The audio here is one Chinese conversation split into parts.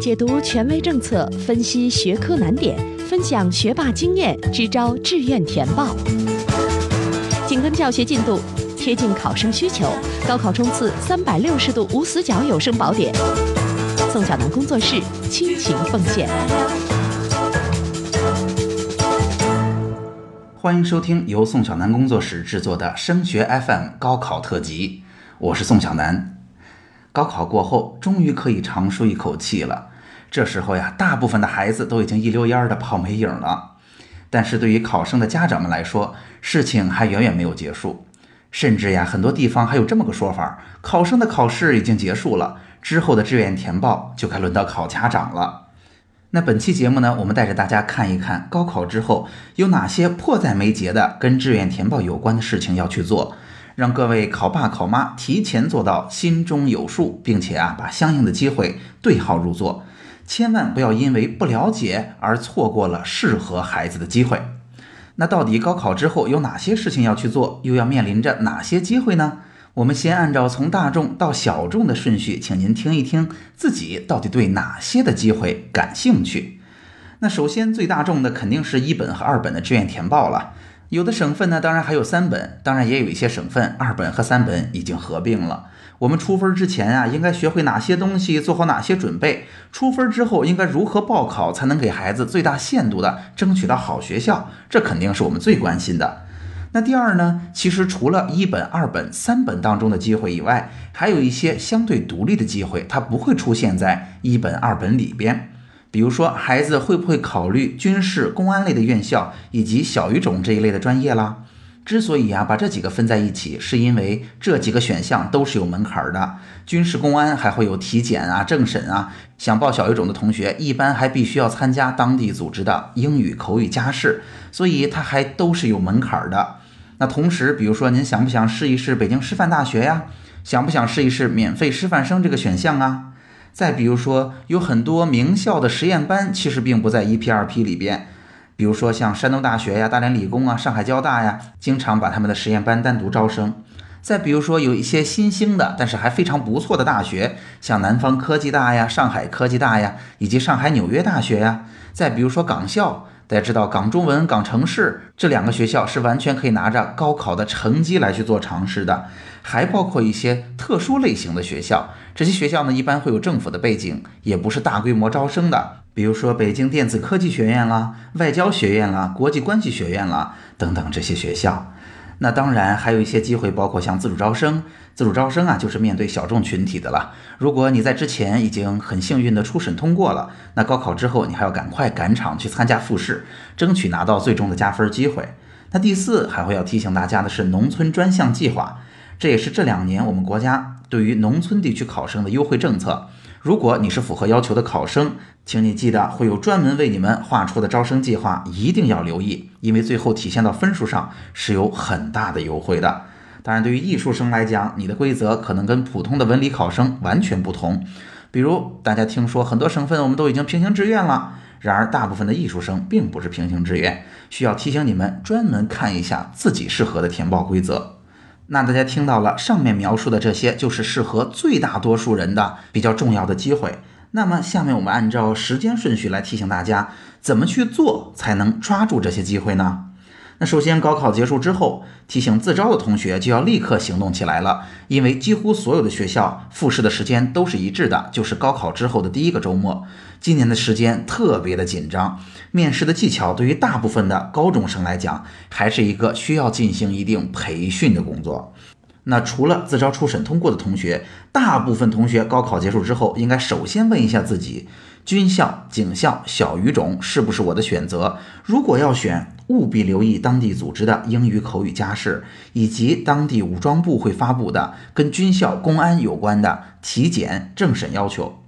解读权威政策，分析学科难点，分享学霸经验，支招志愿填报。紧跟教学进度，贴近考生需求，高考冲刺三百六十度无死角有声宝典。宋小南工作室倾情奉献。欢迎收听由宋小南工作室制作的升学 FM 高考特辑，我是宋小南。高考过后，终于可以长舒一口气了。这时候呀，大部分的孩子都已经一溜烟儿的跑没影了。但是对于考生的家长们来说，事情还远远没有结束。甚至呀，很多地方还有这么个说法：考生的考试已经结束了，之后的志愿填报就该轮到考家长了。那本期节目呢，我们带着大家看一看高考之后有哪些迫在眉睫的跟志愿填报有关的事情要去做，让各位考爸考妈提前做到心中有数，并且啊把相应的机会对号入座，千万不要因为不了解而错过了适合孩子的机会。那到底高考之后有哪些事情要去做，又要面临着哪些机会呢？我们先按照从大众到小众的顺序，请您听一听自己到底对哪些的机会感兴趣。那首先最大众的肯定是一本和二本的志愿填报了。有的省份呢，当然还有三本，当然也有一些省份二本和三本已经合并了。我们出分之前啊，应该学会哪些东西，做好哪些准备？出分之后应该如何报考，才能给孩子最大限度的争取到好学校？这肯定是我们最关心的。那第二呢？其实除了一本、二本、三本当中的机会以外，还有一些相对独立的机会，它不会出现在一本、二本里边。比如说，孩子会不会考虑军事、公安类的院校以及小语种这一类的专业啦？之所以啊把这几个分在一起，是因为这几个选项都是有门槛的。军事、公安还会有体检啊、政审啊。想报小语种的同学，一般还必须要参加当地组织的英语口语加试，所以它还都是有门槛的。那同时，比如说您想不想试一试北京师范大学呀？想不想试一试免费师范生这个选项啊？再比如说，有很多名校的实验班其实并不在一批二批里边，比如说像山东大学呀、大连理工啊、上海交大呀，经常把他们的实验班单独招生。再比如说，有一些新兴的但是还非常不错的大学，像南方科技大呀、上海科技大呀，以及上海纽约大学呀。再比如说港校。大家知道，港中文、港城市这两个学校是完全可以拿着高考的成绩来去做尝试的，还包括一些特殊类型的学校。这些学校呢，一般会有政府的背景，也不是大规模招生的，比如说北京电子科技学院啦、外交学院啦、国际关系学院啦等等这些学校。那当然还有一些机会，包括像自主招生。自主招生啊，就是面对小众群体的了。如果你在之前已经很幸运的初审通过了，那高考之后你还要赶快赶场去参加复试，争取拿到最终的加分机会。那第四，还会要提醒大家的是农村专项计划，这也是这两年我们国家对于农村地区考生的优惠政策。如果你是符合要求的考生，请你记得会有专门为你们画出的招生计划，一定要留意，因为最后体现到分数上是有很大的优惠的。当然，对于艺术生来讲，你的规则可能跟普通的文理考生完全不同。比如，大家听说很多省份我们都已经平行志愿了，然而大部分的艺术生并不是平行志愿，需要提醒你们专门看一下自己适合的填报规则。那大家听到了上面描述的这些，就是适合最大多数人的比较重要的机会。那么，下面我们按照时间顺序来提醒大家，怎么去做才能抓住这些机会呢？那首先，高考结束之后，提醒自招的同学就要立刻行动起来了，因为几乎所有的学校复试的时间都是一致的，就是高考之后的第一个周末。今年的时间特别的紧张，面试的技巧对于大部分的高中生来讲，还是一个需要进行一定培训的工作。那除了自招初审通过的同学，大部分同学高考结束之后，应该首先问一下自己。军校、警校、小语种是不是我的选择？如果要选，务必留意当地组织的英语口语加试，以及当地武装部会发布的跟军校、公安有关的体检、政审要求。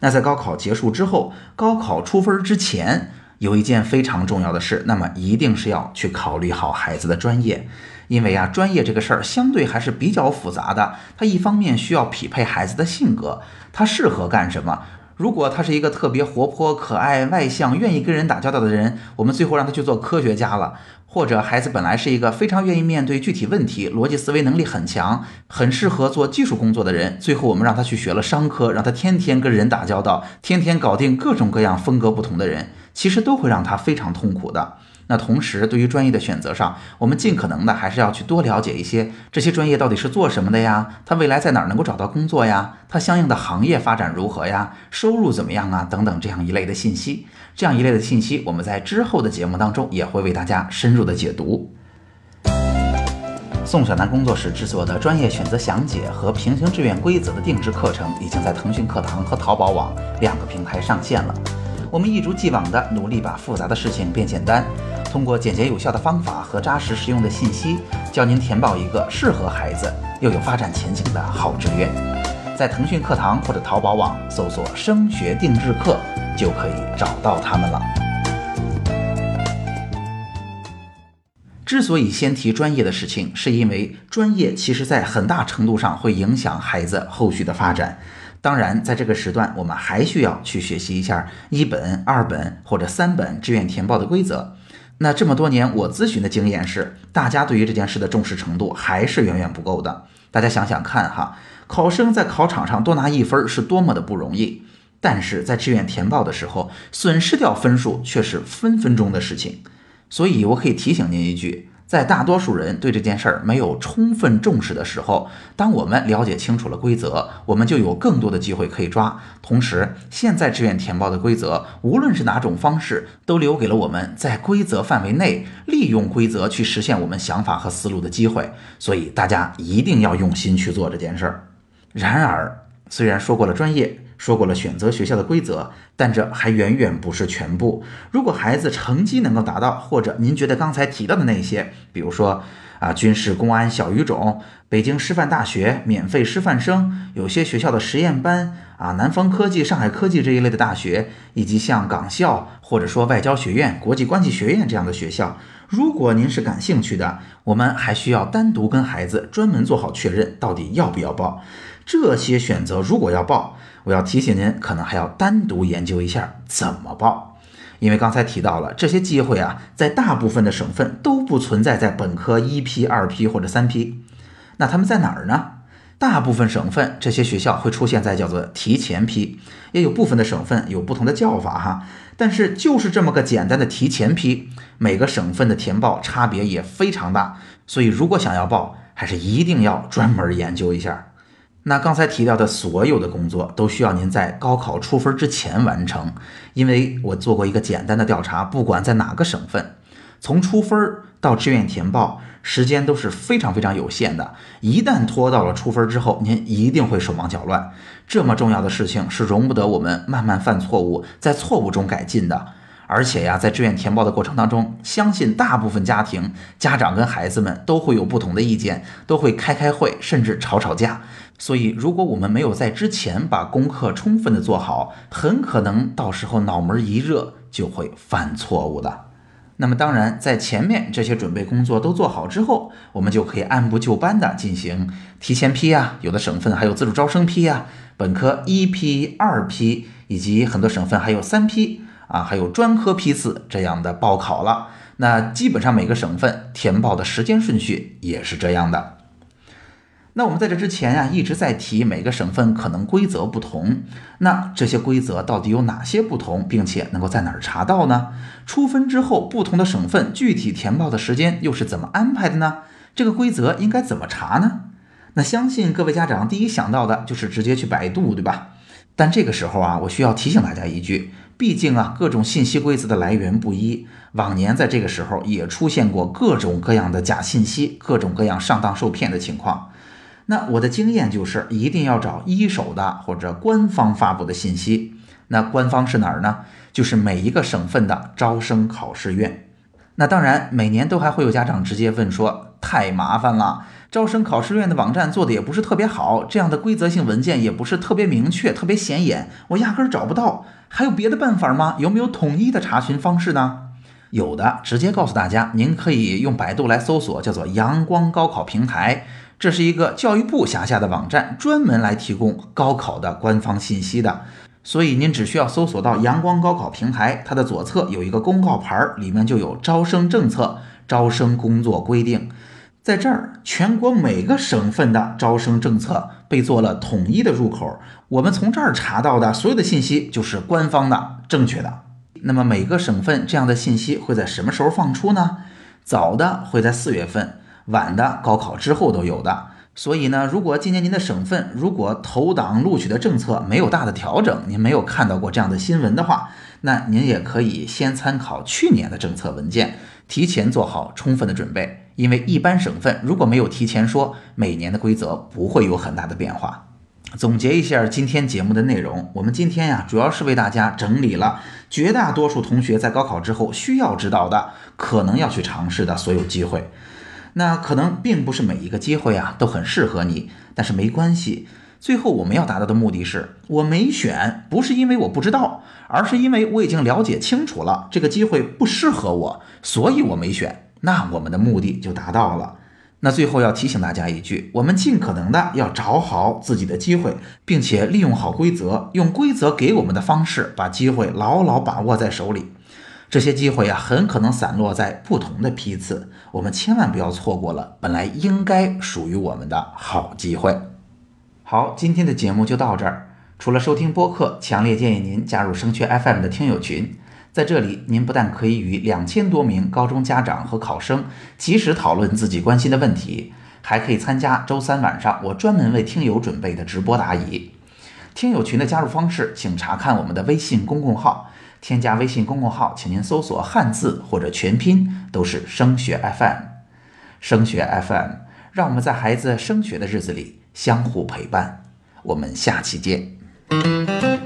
那在高考结束之后，高考出分之前，有一件非常重要的事，那么一定是要去考虑好孩子的专业，因为啊，专业这个事儿相对还是比较复杂的。它一方面需要匹配孩子的性格，他适合干什么。如果他是一个特别活泼、可爱、外向、愿意跟人打交道的人，我们最后让他去做科学家了；或者孩子本来是一个非常愿意面对具体问题、逻辑思维能力很强、很适合做技术工作的人，最后我们让他去学了商科，让他天天跟人打交道，天天搞定各种各样风格不同的人，其实都会让他非常痛苦的。那同时，对于专业的选择上，我们尽可能的还是要去多了解一些这些专业到底是做什么的呀？他未来在哪儿能够找到工作呀？他相应的行业发展如何呀？收入怎么样啊？等等这样一类的信息，这样一类的信息，我们在之后的节目当中也会为大家深入的解读。宋小南工作室制作的专业选择详解和平行志愿规则的定制课程，已经在腾讯课堂和淘宝网两个平台上线了。我们一如既往地努力把复杂的事情变简单。通过简洁有效的方法和扎实实用的信息，教您填报一个适合孩子又有发展前景的好志愿。在腾讯课堂或者淘宝网搜索“升学定制课”，就可以找到他们了。之所以先提专业的事情，是因为专业其实在很大程度上会影响孩子后续的发展。当然，在这个时段，我们还需要去学习一下一本、二本或者三本志愿填报的规则。那这么多年，我咨询的经验是，大家对于这件事的重视程度还是远远不够的。大家想想看哈，考生在考场上多拿一分是多么的不容易，但是在志愿填报的时候，损失掉分数却是分分钟的事情。所以，我可以提醒您一句。在大多数人对这件事儿没有充分重视的时候，当我们了解清楚了规则，我们就有更多的机会可以抓。同时，现在志愿填报的规则，无论是哪种方式，都留给了我们在规则范围内利用规则去实现我们想法和思路的机会。所以，大家一定要用心去做这件事儿。然而，虽然说过了专业。说过了选择学校的规则，但这还远远不是全部。如果孩子成绩能够达到，或者您觉得刚才提到的那些，比如说啊，军事、公安、小语种、北京师范大学免费师范生，有些学校的实验班啊，南方科技、上海科技这一类的大学，以及像港校或者说外交学院、国际关系学院这样的学校，如果您是感兴趣的，我们还需要单独跟孩子专门做好确认，到底要不要报。这些选择如果要报。我要提醒您，可能还要单独研究一下怎么报，因为刚才提到了这些机会啊，在大部分的省份都不存在在本科一批、二批或者三批，那他们在哪儿呢？大部分省份这些学校会出现在叫做提前批，也有部分的省份有不同的叫法哈，但是就是这么个简单的提前批，每个省份的填报差别也非常大，所以如果想要报，还是一定要专门研究一下。那刚才提到的所有的工作都需要您在高考出分之前完成，因为我做过一个简单的调查，不管在哪个省份，从出分到志愿填报，时间都是非常非常有限的。一旦拖到了出分之后，您一定会手忙脚乱。这么重要的事情是容不得我们慢慢犯错误，在错误中改进的。而且呀，在志愿填报的过程当中，相信大部分家庭家长跟孩子们都会有不同的意见，都会开开会，甚至吵吵架。所以，如果我们没有在之前把功课充分的做好，很可能到时候脑门一热就会犯错误的。那么，当然，在前面这些准备工作都做好之后，我们就可以按部就班的进行提前批啊，有的省份还有自主招生批啊，本科一批、二批，以及很多省份还有三批啊，还有专科批次这样的报考了。那基本上每个省份填报的时间顺序也是这样的。那我们在这之前呀，一直在提每个省份可能规则不同，那这些规则到底有哪些不同，并且能够在哪儿查到呢？出分之后，不同的省份具体填报的时间又是怎么安排的呢？这个规则应该怎么查呢？那相信各位家长第一想到的就是直接去百度，对吧？但这个时候啊，我需要提醒大家一句，毕竟啊，各种信息规则的来源不一，往年在这个时候也出现过各种各样的假信息，各种各样上当受骗的情况。那我的经验就是，一定要找一手的或者官方发布的信息。那官方是哪儿呢？就是每一个省份的招生考试院。那当然，每年都还会有家长直接问说，太麻烦了，招生考试院的网站做的也不是特别好，这样的规则性文件也不是特别明确、特别显眼，我压根儿找不到。还有别的办法吗？有没有统一的查询方式呢？有的，直接告诉大家，您可以用百度来搜索，叫做阳光高考平台。这是一个教育部辖下的网站，专门来提供高考的官方信息的。所以您只需要搜索到阳光高考平台，它的左侧有一个公告牌，里面就有招生政策、招生工作规定。在这儿，全国每个省份的招生政策被做了统一的入口，我们从这儿查到的所有的信息就是官方的、正确的。那么每个省份这样的信息会在什么时候放出呢？早的会在四月份，晚的高考之后都有的。所以呢，如果今年您的省份如果投档录取的政策没有大的调整，您没有看到过这样的新闻的话，那您也可以先参考去年的政策文件，提前做好充分的准备。因为一般省份如果没有提前说，每年的规则不会有很大的变化。总结一下今天节目的内容，我们今天呀，主要是为大家整理了绝大多数同学在高考之后需要知道的、可能要去尝试的所有机会。那可能并不是每一个机会啊都很适合你，但是没关系。最后我们要达到的目的是，我没选，不是因为我不知道，而是因为我已经了解清楚了这个机会不适合我，所以我没选。那我们的目的就达到了。那最后要提醒大家一句，我们尽可能的要找好自己的机会，并且利用好规则，用规则给我们的方式，把机会牢牢把握在手里。这些机会啊，很可能散落在不同的批次，我们千万不要错过了本来应该属于我们的好机会。好，今天的节目就到这儿。除了收听播客，强烈建议您加入升学 FM 的听友群，在这里，您不但可以与两千多名高中家长和考生及时讨论自己关心的问题，还可以参加周三晚上我专门为听友准备的直播答疑。听友群的加入方式，请查看我们的微信公共号。添加微信公众号，请您搜索汉字或者全拼，都是升学 FM。升学 FM，让我们在孩子升学的日子里相互陪伴。我们下期见。